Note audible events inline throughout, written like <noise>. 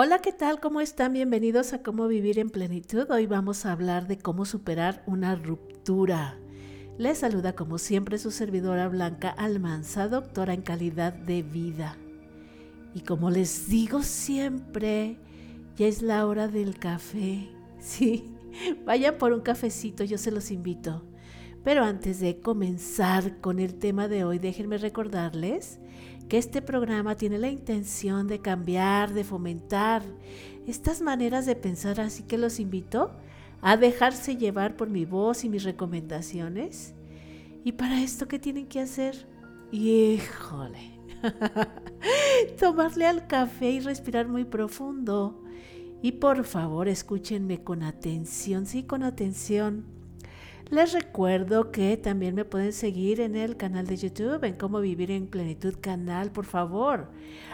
Hola, ¿qué tal? ¿Cómo están? Bienvenidos a Cómo Vivir en Plenitud. Hoy vamos a hablar de cómo superar una ruptura. Les saluda como siempre su servidora Blanca Almanza, doctora en calidad de vida. Y como les digo siempre, ya es la hora del café. <laughs> Sí, vayan por un cafecito, yo se los invito. Pero antes de comenzar con el tema de hoy, déjenme recordarles que este programa tiene la intención de cambiar, de fomentar estas maneras de pensar, así que los invito a dejarse llevar por mi voz y mis recomendaciones. Y para esto, ¿qué tienen que hacer? Híjole, <laughs> tomarle al café y respirar muy profundo. Y por favor, escúchenme con atención, sí, con atención les recuerdo que también me pueden seguir en el canal de YouTube, en Cómo Vivir en Plenitud Canal, por favor.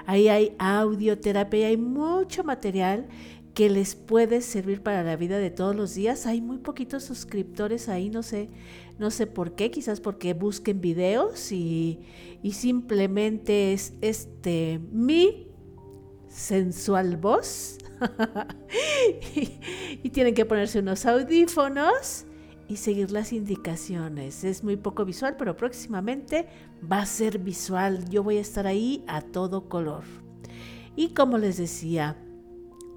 Ahí hay audioterapia hay mucho material que les puede servir para la vida de todos los días. Hay muy poquitos suscriptores ahí, no sé, no sé por qué, quizás porque busquen videos y, y simplemente es este mi sensual voz. <laughs> y tienen que ponerse unos audífonos y seguir las indicaciones. Es muy poco visual, pero próximamente va a ser visual. Yo voy a estar ahí a todo color. Y como les decía,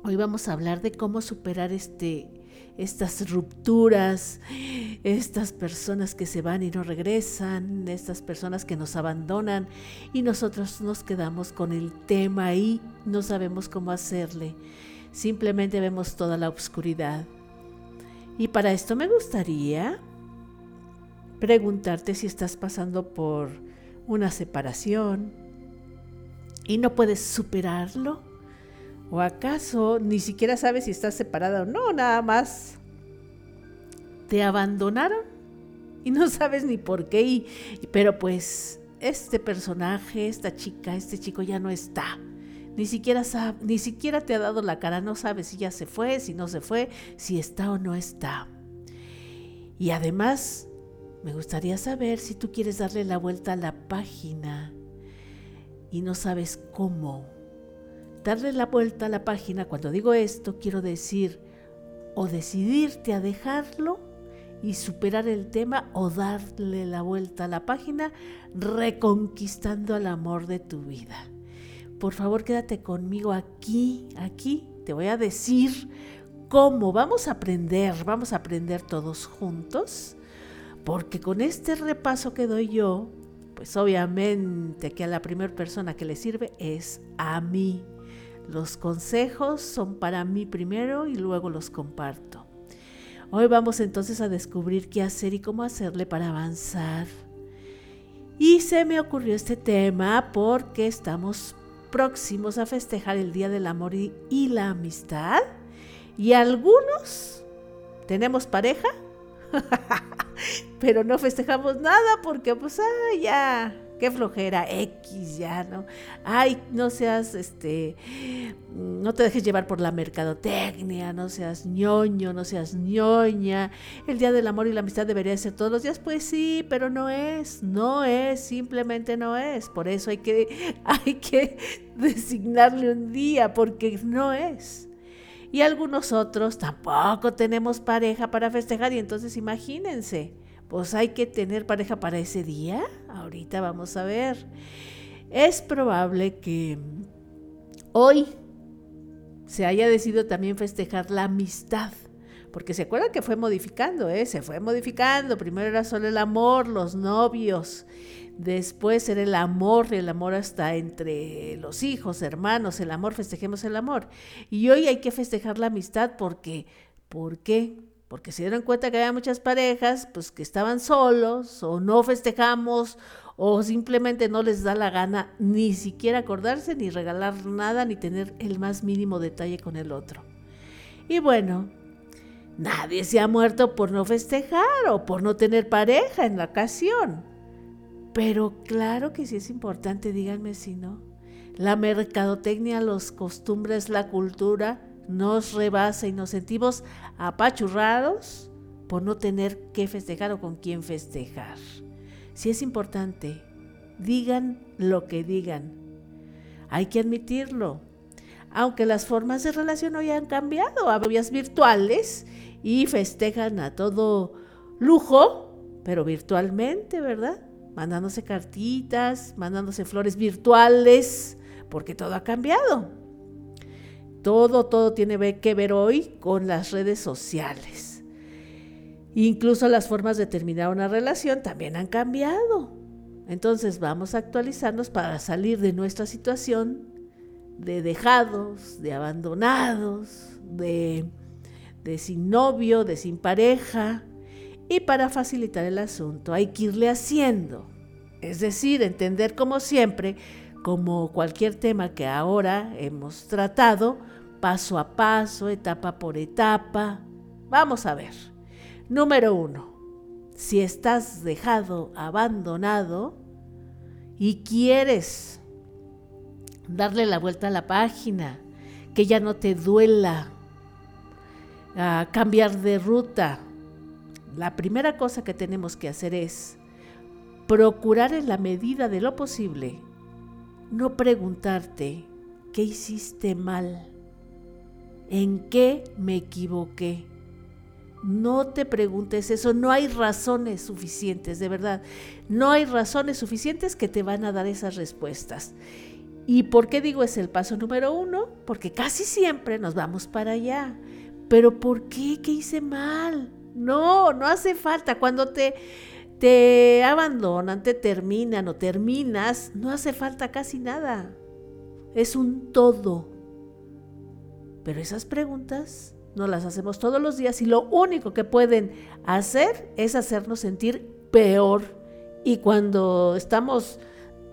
hoy vamos a hablar de cómo superar este, estas rupturas, estas personas que se van y no regresan, estas personas que nos abandonan y nosotros nos quedamos con el tema y no sabemos cómo hacerle. Simplemente vemos toda la oscuridad. Y para esto me gustaría preguntarte si estás pasando por una separación y no puedes superarlo. ¿O acaso ni siquiera sabes si estás separada o no? Nada más te abandonaron y no sabes ni por qué. pero pues este personaje, esta chica, este chico ya no está. Ni siquiera, sabe, ni siquiera te ha dado la cara, no sabes si ya se fue, si no se fue, si está o no está. Y además, me gustaría saber si tú quieres darle la vuelta a la página y no sabes cómo. Darle la vuelta a la página, cuando digo esto, quiero decir o decidirte a dejarlo y superar el tema o darle la vuelta a la página reconquistando el amor de tu vida por favor quédate conmigo aquí, aquí, te voy a decir cómo vamos a aprender, vamos a aprender todos juntos, porque con este repaso que doy yo, pues obviamente que a la primera persona que le sirve es a mí. Los consejos son para mí primero y luego los comparto. Hoy vamos entonces a descubrir qué hacer y cómo hacerle para avanzar. Y se me ocurrió este tema porque estamos próximos a festejar el Día del Amor y, la Amistad. Y algunos tenemos pareja, <laughs> pero no festejamos nada porque pues ah, ya qué flojera, X ya, ¿no? Ay, no seas, este, no te dejes llevar por la mercadotecnia, no seas ñoño, no seas ñoña. El Día del Amor y la Amistad debería ser todos los días, pues sí, pero no es, no es, simplemente no es. Por eso hay que, <laughs> hay que designarle un día, porque no es. Y algunos otros tampoco tenemos pareja para festejar y entonces imagínense pues hay que tener pareja para ese día. Ahorita vamos a ver. Es probable que hoy se haya decidido también festejar la amistad. Porque se acuerdan que fue modificando, ¿eh? Se fue modificando. Primero era solo el amor, los novios. Después era el amor, el amor hasta entre los hijos, hermanos, el amor, festejemos el amor. Y hoy hay que festejar la amistad porque, ¿por qué? Porque se dieron cuenta que había muchas parejas pues que estaban solos o no festejamos o simplemente no les da la gana ni siquiera acordarse ni regalar nada ni tener el más mínimo detalle con el otro. Y bueno, nadie se ha muerto por no festejar o por no tener pareja en la ocasión. Pero claro que sí es importante, díganme si no. La mercadotecnia, los costumbres, la cultura nos rebasa y nos sentimos apachurrados por no tener que festejar o con quién festejar. Si es importante, digan lo que digan. Hay que admitirlo. aunque las formas de relación hoy han cambiado a vías virtuales y festejan a todo lujo, pero virtualmente, ¿verdad? Mandándose cartitas, mandándose flores virtuales, porque todo ha cambiado. Todo, todo tiene que ver hoy con las redes sociales. Incluso las formas de terminar una relación también han cambiado. Entonces vamos a actualizarnos para salir de nuestra situación de dejados, de abandonados, de, de sin novio, de sin pareja. Y para facilitar el asunto hay que irle haciendo. Es decir, entender como siempre, como cualquier tema que ahora hemos tratado, paso a paso, etapa por etapa. Vamos a ver. Número uno, si estás dejado, abandonado y quieres darle la vuelta a la página, que ya no te duela, a cambiar de ruta. La primera cosa que tenemos que hacer es procurar en la medida de lo posible no preguntarte qué hiciste mal, en qué me equivoqué. No te preguntes eso, no hay razones suficientes, de verdad. No hay razones suficientes que te van a dar esas respuestas. ¿Y por qué digo es el paso número uno? Porque casi siempre nos vamos para allá. Pero ¿por qué? ¿Qué hice mal? No, no hace falta. Cuando te, te abandonan, te terminan o terminas, no hace falta casi nada. Es un todo. Pero esas preguntas no las hacemos todos los días y lo único que pueden hacer es hacernos sentir peor. Y cuando estamos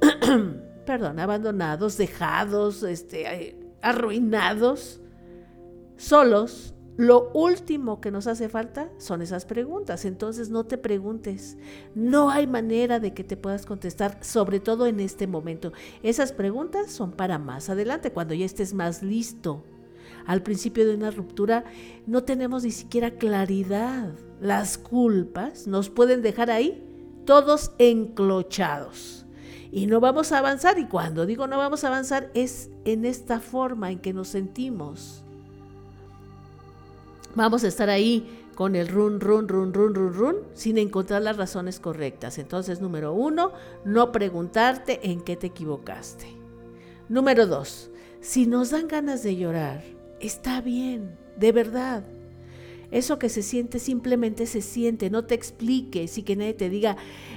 <clears throat> perdón, abandonados, dejados, este, arruinados, solos, lo último que nos hace falta son esas preguntas. Entonces no te preguntes. No hay manera de que te puedas contestar, sobre todo en este momento. Esas preguntas son para más adelante, cuando ya estés más listo. Al principio de una ruptura no tenemos ni siquiera claridad. Las culpas nos pueden dejar ahí todos enclochados y no vamos a avanzar. Y cuando digo no vamos a avanzar es en esta forma en que nos sentimos. Vamos a estar ahí con el run, run, run, run, run, run, sin encontrar las razones correctas. Entonces, número uno, no preguntarte en qué te equivocaste. Número dos, si nos dan ganas de llorar, está bien, de verdad. Eso que se siente simplemente se siente, no te expliques y que nadie te diga,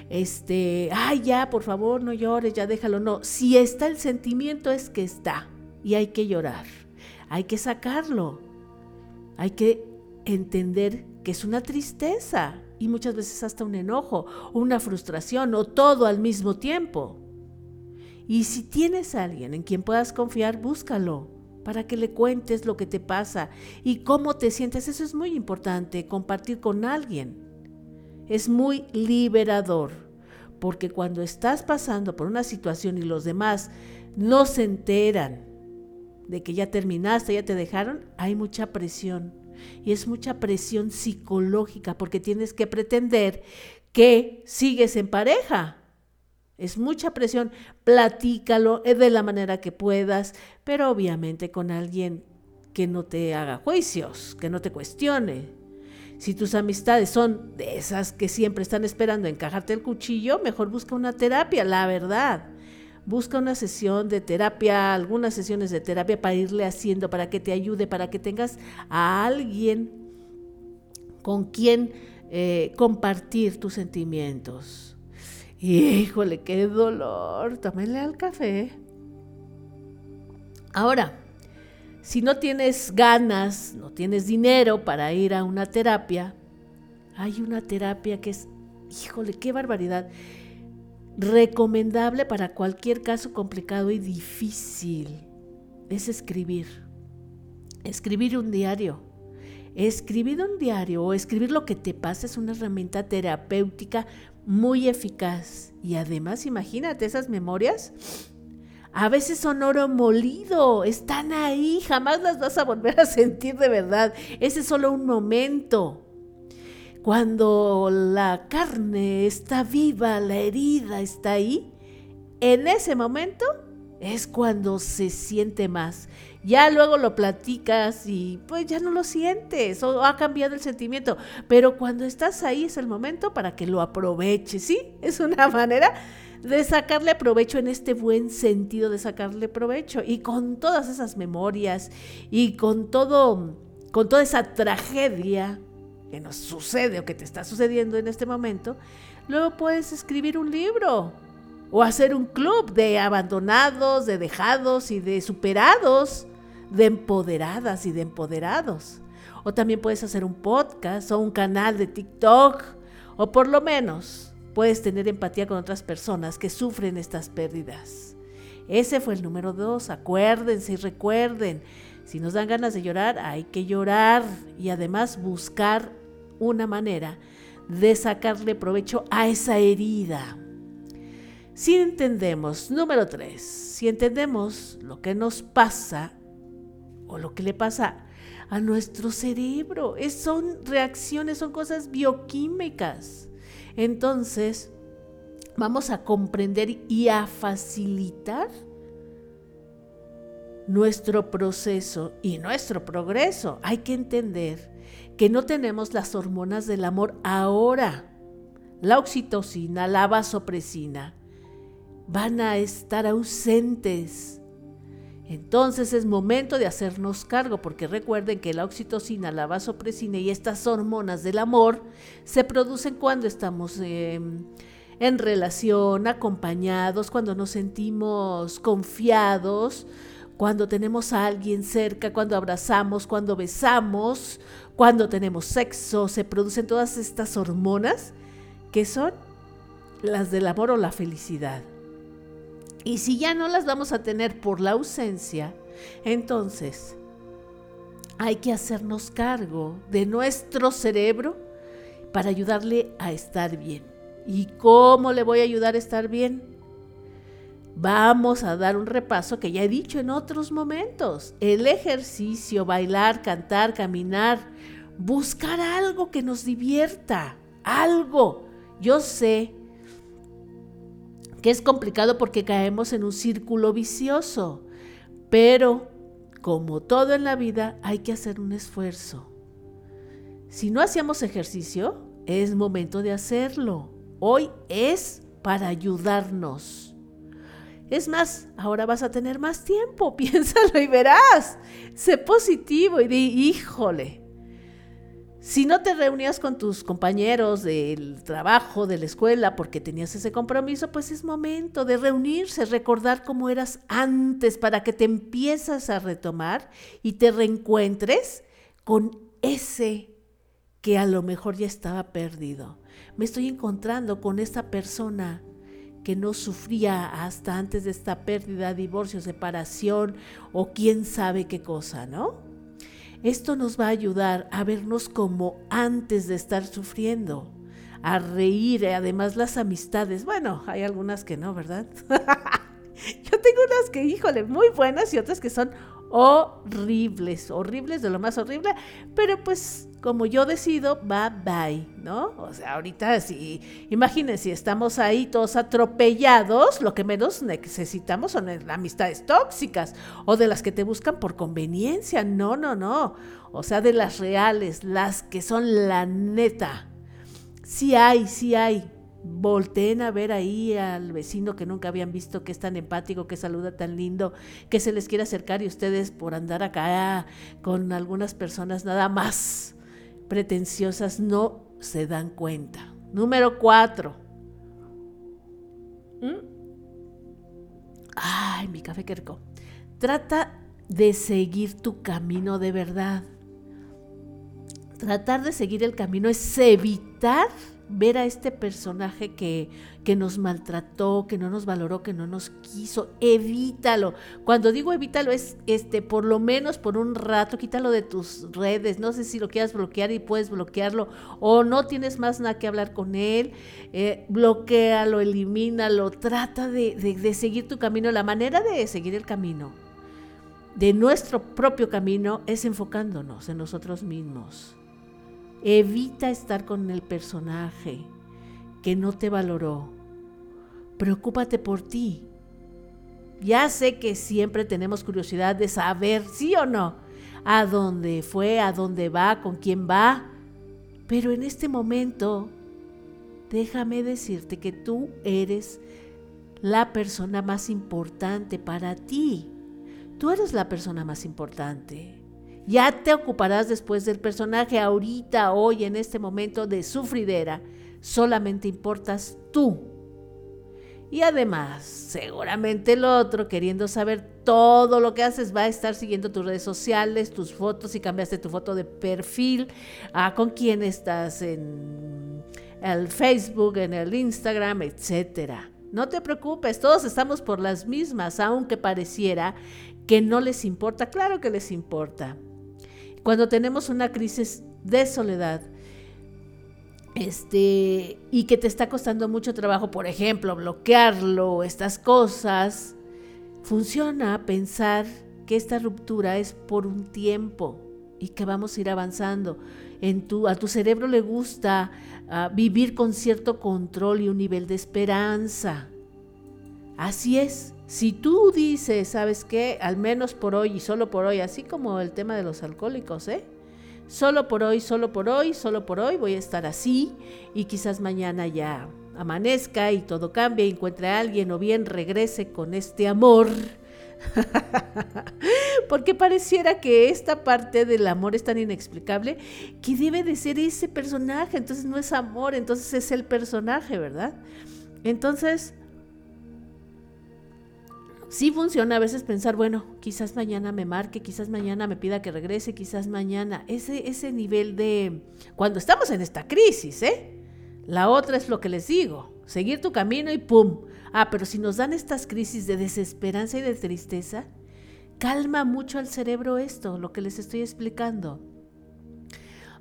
este, ay, ya, por favor, no llores, ya déjalo. No, si está el sentimiento es que está y hay que llorar, hay que sacarlo, hay que entender que es una tristeza y muchas veces hasta un enojo, una frustración o todo al mismo tiempo. Y si tienes a alguien en quien puedas confiar, búscalo para que le cuentes lo que te pasa y cómo te sientes. Eso es muy importante, compartir con alguien. Es muy liberador, porque cuando estás pasando por una situación y los demás no se enteran de que ya terminaste, ya te dejaron, hay mucha presión. Y es mucha presión psicológica porque tienes que pretender que sigues en pareja es mucha presión, platícalo de la manera que puedas, pero obviamente con alguien que no te haga juicios, que no te cuestione. Si tus amistades son de esas que siempre están esperando encajarte el cuchillo, mejor busca una terapia, la verdad. Busca una sesión de terapia, algunas sesiones de terapia para irle haciendo, para que te ayude, para que tengas a alguien con quien eh, compartir tus sentimientos. Híjole, qué dolor. Tómenle al café. Ahora, si no tienes ganas, no tienes dinero para ir a una terapia, hay una terapia que es, híjole, qué barbaridad, recomendable para cualquier caso complicado y difícil. Es escribir. Escribir un diario. Escribir un diario o escribir lo que te pasa es una herramienta terapéutica muy eficaz. Y además, imagínate esas memorias. A veces son oro molido, están ahí, jamás las vas a volver a sentir de verdad. Ese es solo un momento. Cuando la carne está viva, la herida está ahí, en ese momento es cuando se siente más. Ya luego lo platicas y pues ya no lo sientes o ha cambiado el sentimiento. Pero cuando estás ahí es el momento para que lo aproveches, ¿sí? <laughs> Es una manera de sacarle provecho en este buen sentido de sacarle provecho y con todas esas memorias y con todo con toda esa tragedia que nos sucede o que te está sucediendo en este momento, luego puedes escribir un libro o hacer un club de abandonados, de dejados y de superados, de empoderadas y de empoderados. O también puedes hacer un podcast o un canal de TikTok o por lo menos puedes tener empatía con otras personas que sufren estas pérdidas. Ese fue el número dos. Acuérdense y recuerden, si nos dan ganas de llorar, hay que llorar y además buscar una manera de sacarle provecho a esa herida. Si entendemos, número tres, si entendemos lo que nos pasa o lo que le pasa a nuestro cerebro, son reacciones, son cosas bioquímicas entonces, vamos a comprender y a facilitar nuestro proceso y nuestro progreso. Hay que entender que no tenemos las hormonas del amor ahora. La oxitocina, la vasopresina, van a estar ausentes. Entonces es momento de hacernos cargo, porque recuerden que la oxitocina, la vasopresina y estas hormonas del amor se producen cuando estamos em, en relación, acompañados, cuando nos sentimos confiados, cuando tenemos a alguien cerca, cuando abrazamos, cuando besamos, cuando tenemos sexo, se producen todas estas hormonas que son las del amor o la felicidad. Y si ya no las vamos a tener por la ausencia, entonces hay que hacernos cargo de nuestro cerebro para ayudarle a estar bien. ¿Y cómo le voy a ayudar a estar bien? Vamos a dar un repaso que ya he dicho en otros momentos. El ejercicio, bailar, cantar, caminar, buscar algo que nos divierta, algo. Yo sé es complicado porque caemos en un círculo vicioso, pero como todo en la vida hay que hacer un esfuerzo. Si no hacíamos ejercicio, es momento de hacerlo. Hoy es para ayudarnos. Es más, ahora vas a tener más tiempo, <laughs> piénsalo y verás. Sé positivo y di, híjole, si no te reunías con tus compañeros del trabajo, de la escuela, porque tenías ese compromiso, pues es momento de reunirse, recordar cómo eras antes para que te empiezas a retomar y te reencuentres con ese que a lo mejor ya estaba perdido. Me estoy encontrando con esta persona que no sufría hasta antes de esta pérdida, divorcio, separación o quién sabe qué cosa, ¿no? Esto nos va a ayudar a vernos como antes de estar sufriendo, a reír, eh, además las amistades. Bueno, hay algunas que no, ¿verdad? <laughs> Yo tengo unas que, híjole, muy buenas y otras que son horribles, horribles de lo más horrible, pero pues como yo decido, bye bye, ¿no? O sea, ahorita si, imagínense, si estamos ahí todos atropellados, lo que menos necesitamos son amistades tóxicas o de las que te buscan por conveniencia, no, no, no, o sea, de las reales, las que son la neta. Sí hay, sí hay, volteen a ver ahí al vecino que nunca habían visto, que es tan empático, que saluda tan lindo, que se les quiere acercar y ustedes por andar acá con algunas personas nada más pretenciosas no se dan cuenta. Número cuatro. ¿Mm? Ay, mi café querco. Trata de seguir tu camino de verdad. Tratar de seguir el camino es evitar ver a este personaje que, que nos maltrató, que no nos valoró, que no nos quiso, evítalo. Cuando digo evítalo es este, por lo menos por un rato, quítalo de tus redes. No sé si lo quieras bloquear y puedes bloquearlo o no tienes más nada que hablar con él. Eh, bloquealo, elimínalo, trata de, de seguir tu camino. La manera de seguir el camino de nuestro propio camino es enfocándonos en nosotros mismos Evita estar con el personaje que no te valoró. Preocúpate por ti. Ya sé que siempre tenemos curiosidad de saber, sí o no, a dónde fue, a dónde va, con quién va. Pero en este momento, déjame decirte que tú eres la persona más importante para ti. Tú eres la persona más importante. Ya te ocuparás después del personaje ahorita, hoy, en este momento de sufridera. Solamente importas tú. Y además, seguramente el otro, queriendo saber todo lo que haces, va a estar siguiendo tus redes sociales, tus fotos, si cambiaste tu foto de perfil, a con quién estás en el Facebook, en el Instagram, etcétera. No te preocupes, todos estamos por las mismas, aunque pareciera que no les importa. Claro que les importa. Cuando tenemos una crisis de soledad, este, y que te está costando mucho trabajo, por ejemplo, bloquearlo, estas cosas, funciona pensar que esta ruptura es por un tiempo y que vamos a ir avanzando. En tu, a tu cerebro le gusta ah, vivir con cierto control y un nivel de esperanza. Así es. Si tú dices, ¿sabes qué? Al menos por hoy y solo por hoy, así como el tema de los alcohólicos, ¿eh? solo por hoy, solo por hoy, solo por hoy voy a estar así y quizás mañana ya amanezca y todo cambie y encuentre a alguien o bien regrese con este amor. <laughs> Porque pareciera que esta parte del amor es tan inexplicable que debe de ser ese personaje, entonces no es amor, entonces es el personaje, ¿verdad? Entonces, sí funciona a veces pensar, bueno, quizás mañana me marque, quizás mañana me pida que regrese, quizás mañana. Ese, ese nivel de... Cuando estamos en esta crisis, ¿eh? La otra es lo que les digo, seguir tu camino y ¡pum! Ah, pero si nos dan estas crisis de desesperanza y de tristeza, calma mucho al cerebro esto, lo que les estoy explicando.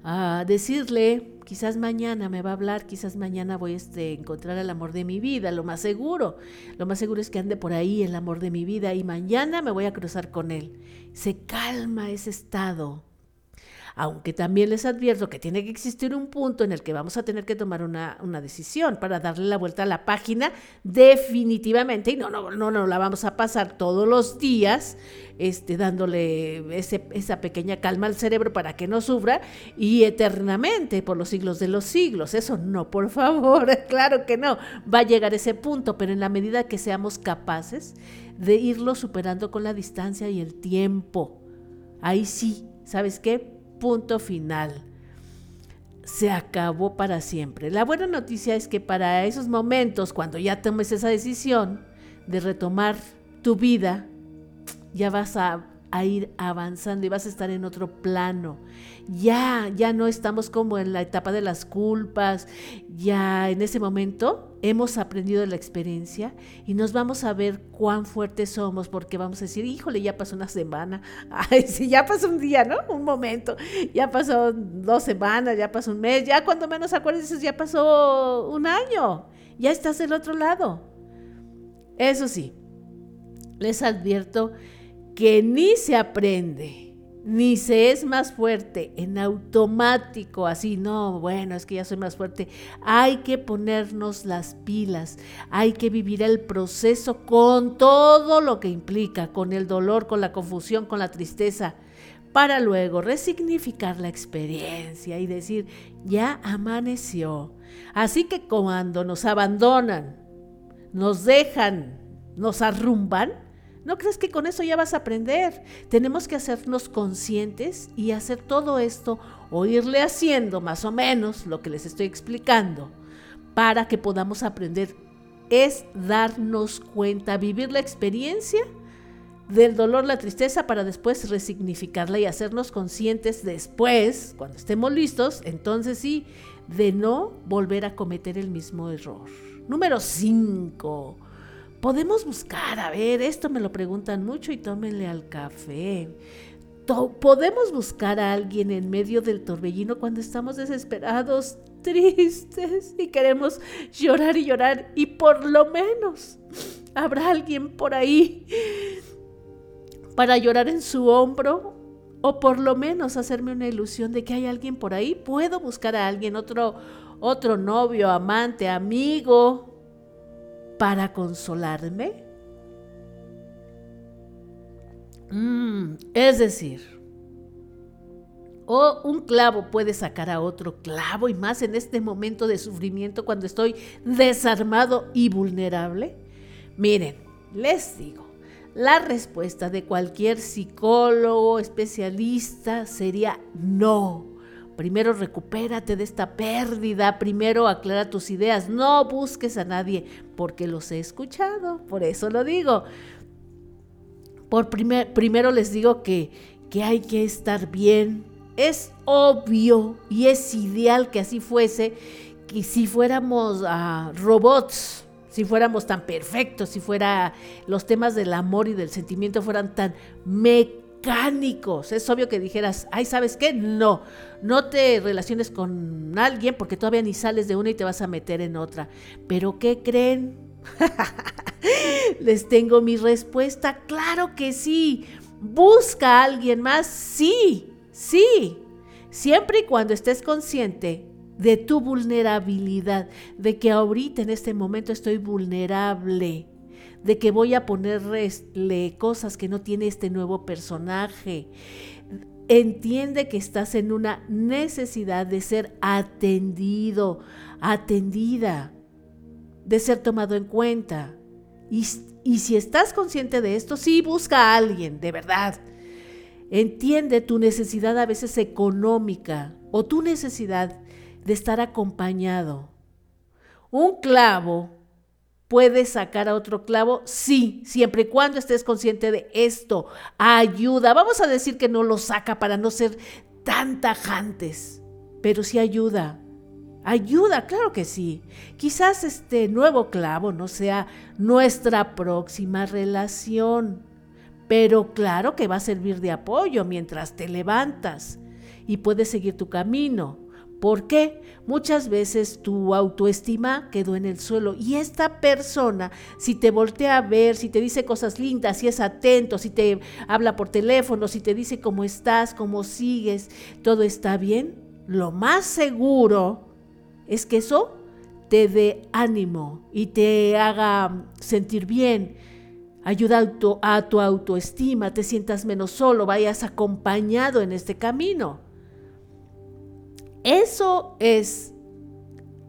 A decirle, quizás mañana me va a hablar, quizás mañana voy a este, encontrar el amor de mi vida, lo más seguro. Lo más seguro es que ande por ahí el amor de mi vida y mañana me voy a cruzar con él. Se calma ese estado aunque también les advierto que tiene que existir un punto en el que vamos a tener que tomar una, decisión para darle la vuelta a la página definitivamente, y no, no, no, no la vamos a pasar todos los días este, dándole esa pequeña calma al cerebro para que no sufra y eternamente por los siglos de los siglos. Eso no, por favor, <laughs> claro que no. Va a llegar ese punto, pero en la medida que seamos capaces de irlo superando con la distancia y el tiempo, ahí sí, ¿sabes qué? Punto final. Se acabó para siempre. La buena noticia es que para esos momentos, cuando ya tomes esa decisión de retomar tu vida, ya vas a, ir avanzando y vas a estar en otro plano. Ya, ya no estamos como en la etapa de las culpas. Ya en ese momento hemos aprendido de la experiencia y nos vamos a ver cuán fuertes somos porque vamos a decir, híjole, ya pasó una semana, <laughs> ay, sí, ya pasó un día, ¿no? Un momento, ya pasó dos semanas, ya pasó un mes, ya cuando menos acuerdas, ya pasó un año, ya estás del otro lado. Eso sí, les advierto que ni se aprende ni se es más fuerte en automático, así, no, bueno, es que ya soy más fuerte. Hay que ponernos las pilas, hay que vivir el proceso con todo lo que implica, con el dolor, con la confusión, con la tristeza, para luego resignificar la experiencia y decir, ya amaneció. Así que cuando nos abandonan, nos dejan, nos arrumban, ¿No crees que con eso ya vas a aprender? Tenemos que hacernos conscientes y hacer todo esto o irle haciendo más o menos lo que les estoy explicando para que podamos aprender. Es darnos cuenta, vivir la experiencia del dolor, la tristeza, para después resignificarla y hacernos conscientes después, cuando estemos listos, entonces sí, de no volver a cometer el mismo error. Número 5 Podemos buscar, a ver, esto me lo preguntan mucho y tómenle al café. podemos buscar a alguien en medio del torbellino cuando estamos desesperados, <laughs> tristes y queremos llorar y llorar y por lo menos habrá alguien por ahí para llorar en su hombro o por lo menos hacerme una ilusión de que hay alguien por ahí. Puedo buscar a alguien, otro, otro novio, amante, amigo, para consolarme? Mm, es decir, o un clavo puede sacar a otro clavo y más en este momento de sufrimiento cuando estoy desarmado y vulnerable. Miren, les digo, la respuesta de cualquier psicólogo, especialista sería no. Primero recupérate de esta pérdida, primero aclara tus ideas, no busques a nadie, porque los he escuchado, por eso lo digo. Por primer, primero les digo que, que hay que estar bien. Es obvio y es ideal que así fuese, que si fuéramos uh, robots, si fuéramos tan perfectos, si fuera los temas del amor y del sentimiento fueran tan mecánicos es obvio que dijeras, ay, ¿sabes qué? No, no te relaciones con alguien porque todavía ni sales de una y te vas a meter en otra. Pero ¿qué creen? <laughs> Les tengo mi respuesta. Claro que sí. Busca a alguien más. Sí, sí. Siempre y cuando estés consciente de tu vulnerabilidad, de que ahorita en este momento estoy vulnerable de que voy a ponerle cosas que no tiene este nuevo personaje. Entiende que estás en una necesidad de ser atendido, atendida, de ser tomado en cuenta. Y, y si estás consciente de esto, sí busca a alguien, de verdad. Entiende tu necesidad a veces económica o tu necesidad de estar acompañado. Un clavo ¿Puedes sacar a otro clavo? Sí, siempre y cuando estés consciente de esto. Ayuda. Vamos a decir que no lo saca para no ser tan tajantes, pero sí ayuda. Ayuda, claro que sí. Quizás este nuevo clavo no sea nuestra próxima relación, pero claro que va a servir de apoyo mientras te levantas y puedes seguir tu camino. ¿Por qué? Muchas veces tu autoestima quedó en el suelo y esta persona, si te voltea a ver, si te dice cosas lindas, si es atento, si te habla por teléfono, si te dice cómo estás, cómo sigues, todo está bien, lo más seguro es que eso te dé ánimo y te haga sentir bien, ayuda a tu, a tu autoestima, te sientas menos solo, vayas acompañado en este camino. Eso es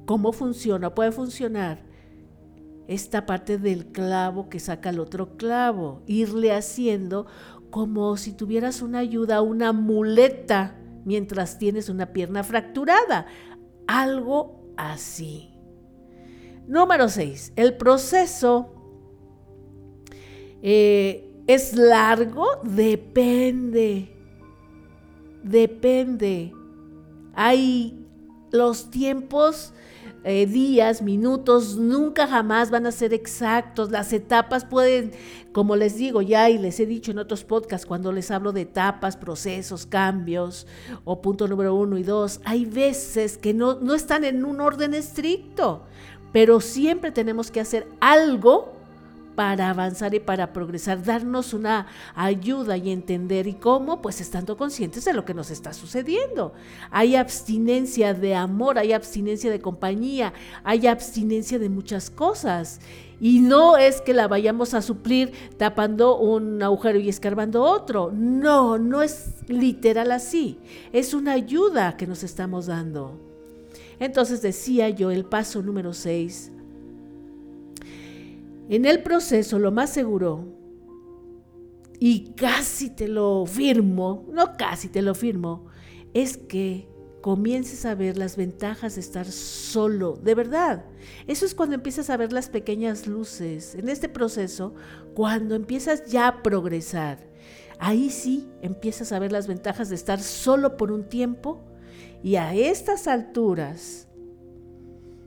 cómo funciona, puede funcionar esta parte del clavo que saca el otro clavo, irle haciendo como si tuvieras una ayuda, una muleta mientras tienes una pierna fracturada, algo así. Número 6. El proceso eh, es largo, depende, depende hay los tiempos, eh, días, minutos, nunca jamás van a ser exactos. Las etapas pueden, como les digo ya y les he dicho en otros podcasts, cuando les hablo de etapas, procesos, cambios, o punto número uno y dos, hay veces que no, no están en un orden estricto, pero siempre tenemos que hacer algo para avanzar y para progresar, darnos una ayuda y entender y cómo, pues estando conscientes de lo que nos está sucediendo. Hay abstinencia de amor, hay abstinencia de compañía, hay abstinencia de muchas cosas. Y no es que la vayamos a suplir tapando un agujero y escarbando otro. No, no es literal así. Es una ayuda que nos estamos dando. Entonces decía yo, el paso número 6 en el proceso, lo más seguro, y casi te lo firmo, no casi te lo firmo, es que comiences a ver las ventajas de estar solo, de verdad. Eso es cuando empiezas a ver las pequeñas luces. En este proceso, cuando empiezas ya a progresar, ahí sí empiezas a ver las ventajas de estar solo por un tiempo y a estas alturas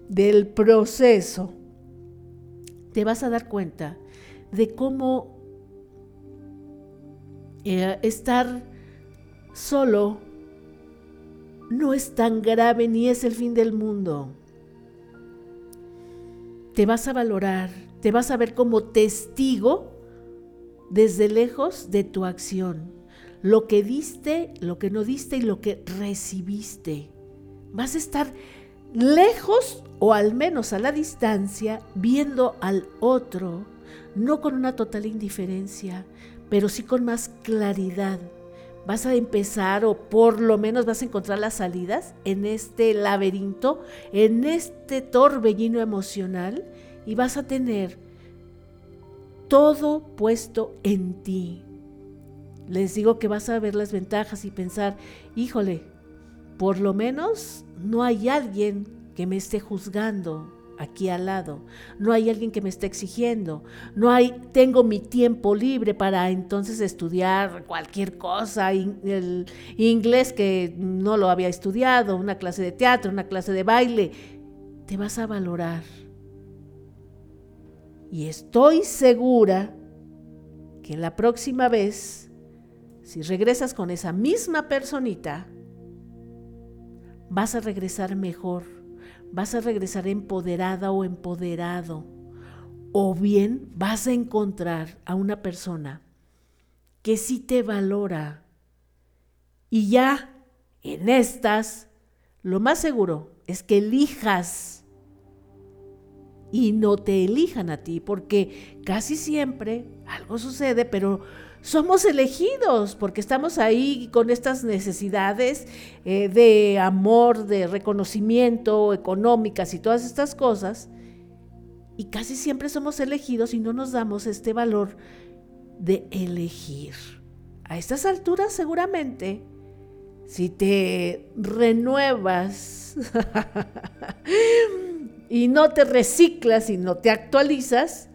del proceso, te vas a dar cuenta de cómo eh, estar solo no es tan grave ni es el fin del mundo. Te vas a valorar, te vas a ver como testigo desde lejos de tu acción. Lo que diste, lo que no diste y lo que recibiste. Vas a estar lejos o al menos a la distancia, viendo al otro, no con una total indiferencia, pero sí con más claridad. Vas a empezar o por lo menos vas a encontrar las salidas en este laberinto, en este torbellino emocional y vas a tener todo puesto en ti. Les digo que vas a ver las ventajas y pensar, híjole, por lo menos no hay alguien que me esté juzgando aquí al lado, no hay alguien que me esté exigiendo, no hay, tengo mi tiempo libre para entonces estudiar cualquier cosa, el inglés que no lo había estudiado, una clase de teatro, una clase de baile, te vas a valorar. Y estoy segura que la próxima vez, si regresas con esa misma personita, vas a regresar mejor, vas a regresar empoderada o empoderado. O bien vas a encontrar a una persona que sí te valora. Y ya en estas, lo más seguro es que elijas y no te elijan a ti, porque casi siempre algo sucede, pero somos elegidos porque estamos ahí con estas necesidades eh, de amor, de reconocimiento, económicas y todas estas cosas. Y casi siempre somos elegidos y no nos damos este valor de elegir. A estas alturas seguramente, si te renuevas <laughs> y no te reciclas y no te actualizas,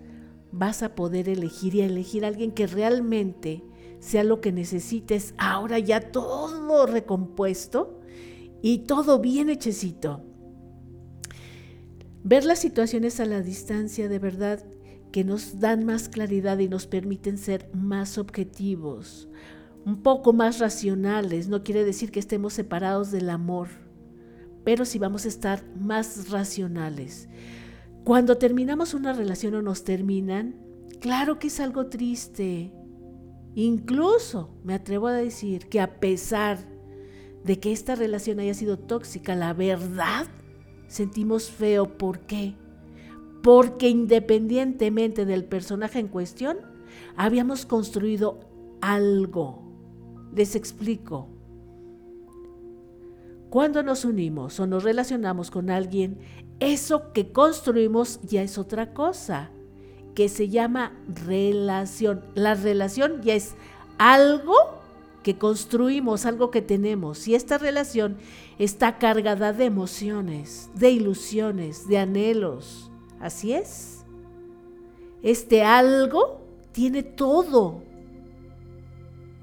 vas a poder elegir y elegir a alguien que realmente sea lo que necesites ahora ya todo recompuesto y todo bien hechecito. Ver las situaciones a la distancia de verdad que nos dan más claridad y nos permiten ser más objetivos, un poco más racionales, no quiere decir que estemos separados del amor pero si vamos a estar más racionales. Cuando terminamos una relación o nos terminan, claro que es algo triste. Incluso me atrevo a decir que a pesar de que esta relación haya sido tóxica, la verdad, sentimos feo. ¿Por qué? Porque independientemente del personaje en cuestión, habíamos construido algo. Les explico. Cuando nos unimos o nos relacionamos con alguien, eso que construimos ya es otra cosa, que se llama relación. La relación ya es algo que construimos, algo que tenemos. Y esta relación está cargada de emociones, de ilusiones, de anhelos. Así es. Este algo tiene todo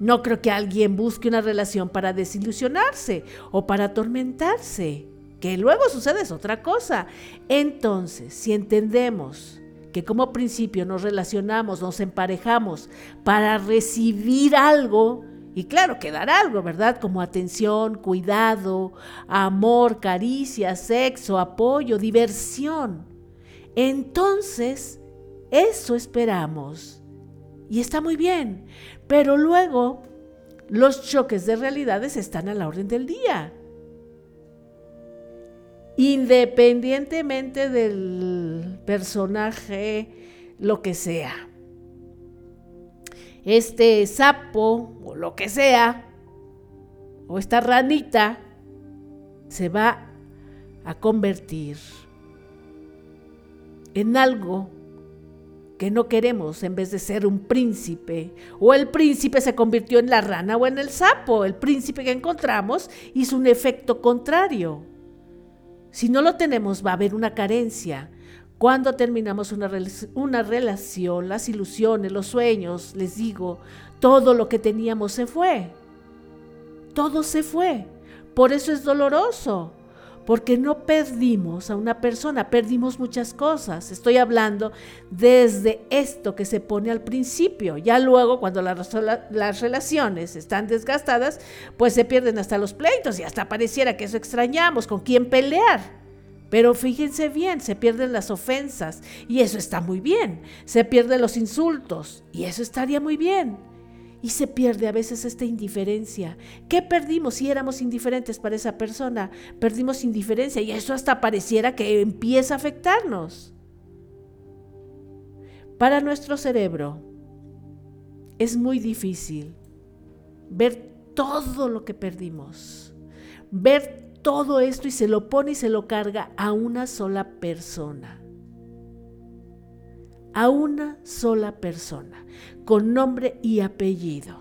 no creo que alguien busque una relación para desilusionarse o para atormentarse. Que luego sucede es otra cosa. Entonces, si entendemos que como principio nos relacionamos, nos emparejamos para recibir algo, y claro, que dar algo, ¿verdad? Como atención, cuidado, amor, caricia, sexo, apoyo, diversión. Entonces, eso esperamos. Y está muy bien. Pero luego los choques de realidades están a la orden del día. Independientemente del personaje, lo que sea. Este sapo o lo que sea, o esta ranita, se va a convertir en algo que no queremos en vez de ser un príncipe. O el príncipe se convirtió en la rana o en el sapo. El príncipe que encontramos hizo un efecto contrario. Si no lo tenemos va a haber una carencia. Cuando terminamos una, una relación, las ilusiones, los sueños, les digo, todo lo que teníamos se fue. Todo se fue. Por eso es doloroso porque no perdimos a una persona, perdimos muchas cosas. Estoy hablando desde esto que se pone al principio. Ya luego, cuando las, relaciones están desgastadas, pues se pierden hasta los pleitos y hasta pareciera que eso extrañamos, con quién pelear. Pero fíjense bien, se pierden las ofensas y eso está muy bien. Se pierden los insultos y eso estaría muy bien y se pierde a veces esta indiferencia. ¿Qué perdimos si éramos indiferentes para esa persona? Perdimos indiferencia y eso hasta pareciera que empieza a afectarnos. Para nuestro cerebro, es muy difícil ver todo lo que perdimos, ver todo esto y se lo pone y se lo carga a una sola persona. A una sola persona, con nombre y apellido.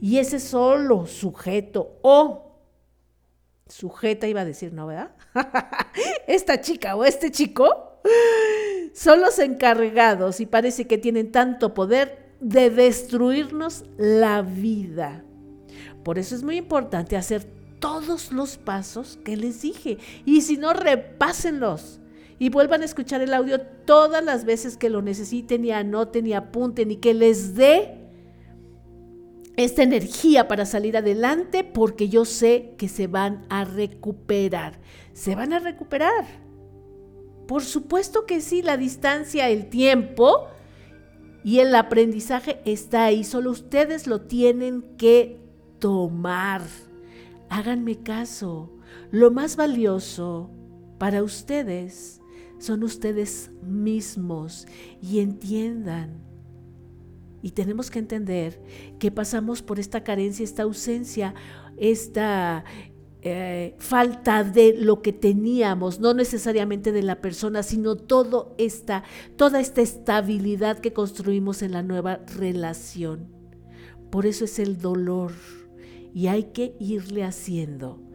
Y ese solo sujeto o sujeta iba a decir, ¿no, verdad? <laughs> Esta chica o este chico son los encargados y parece que tienen tanto poder de destruirnos la vida. Por eso es muy importante hacer todos los pasos que les dije. Y si no, repásenlos. Y vuelvan a escuchar el audio todas las veces que lo necesiten y anoten y apunten y que les dé esta energía para salir adelante porque yo sé que se van a recuperar. Se van a recuperar. Por supuesto que sí, la distancia, el tiempo y el aprendizaje está ahí. Solo ustedes lo tienen que tomar. Háganme caso. Lo más valioso para ustedes son ustedes mismos y entiendan y tenemos que entender que pasamos por esta carencia, esta ausencia, esta eh, falta de lo que teníamos, no necesariamente de la persona, sino todo esta, toda esta estabilidad que construimos en la nueva relación. Por eso es el dolor y hay que irle haciendo.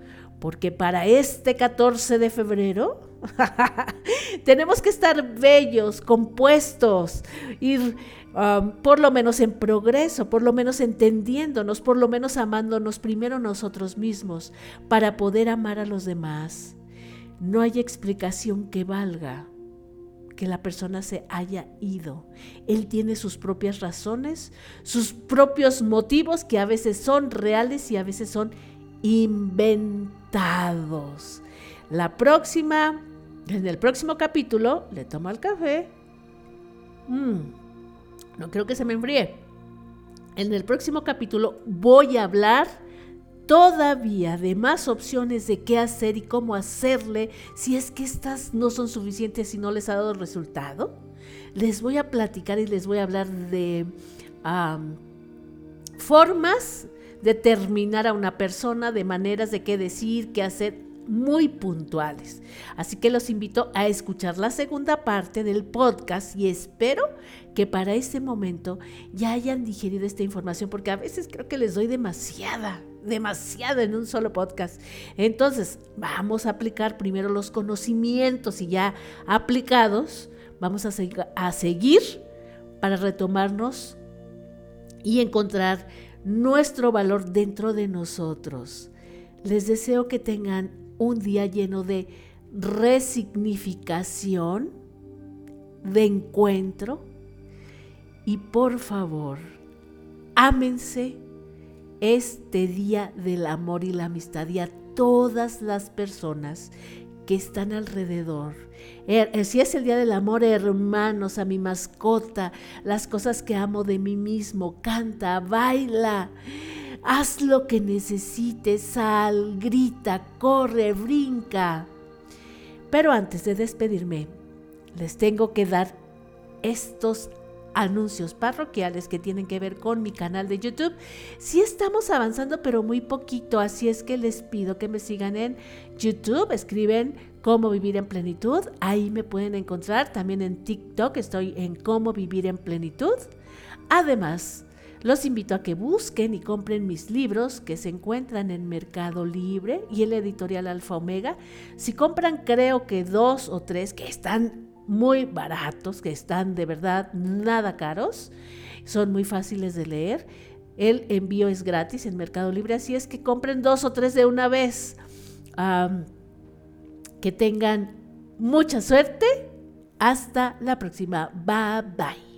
Porque para este 14 de febrero <laughs> tenemos que estar bellos, compuestos, ir Um, por lo menos en progreso, por lo menos entendiéndonos, por lo menos amándonos primero nosotros mismos para poder amar a los demás. No hay explicación que valga que la persona se haya ido. Él tiene sus propias razones, sus propios motivos que a veces son reales y a veces son inventados. La próxima, en el próximo capítulo, le tomo el café. Mm. No creo que se me enfríe. En el próximo capítulo voy a hablar todavía de más opciones de qué hacer y cómo hacerle si es que estas no son suficientes y no les ha dado resultado. Les voy a platicar y les voy a hablar de formas de terminar a una persona, de maneras de qué decir, qué hacer muy puntuales. Así que los invito a escuchar la segunda parte del podcast y espero que para ese momento ya hayan digerido esta información porque a veces creo que les doy demasiada, demasiada en un solo podcast. Entonces, vamos a aplicar primero los conocimientos y ya aplicados, vamos a, a seguir para retomarnos y encontrar nuestro valor dentro de nosotros. Les deseo que tengan un día lleno de resignificación, de encuentro. Y por favor, ámense este día del amor y la amistad y a todas las personas que están alrededor. Er, eh, si es el día del amor, hermanos, a mi mascota, las cosas que amo de mí mismo, canta, baila. Haz lo que necesites, sal, grita, corre, brinca. Pero antes de despedirme, les tengo que dar estos anuncios parroquiales que tienen que ver con mi canal de YouTube. Sí estamos avanzando, pero muy poquito, así es que les pido que me sigan en YouTube, escriben cómo vivir en plenitud, ahí me pueden encontrar, también en TikTok estoy en cómo vivir en plenitud. Además, los invito a que busquen y compren mis libros que se encuentran en Mercado Libre y el editorial Alfa Omega. Si compran creo que dos o tres que están muy baratos, que están de verdad nada caros, son muy fáciles de leer. El envío es gratis en Mercado Libre, así es que compren dos o tres de una vez. que tengan mucha suerte. Hasta la próxima. Bye bye.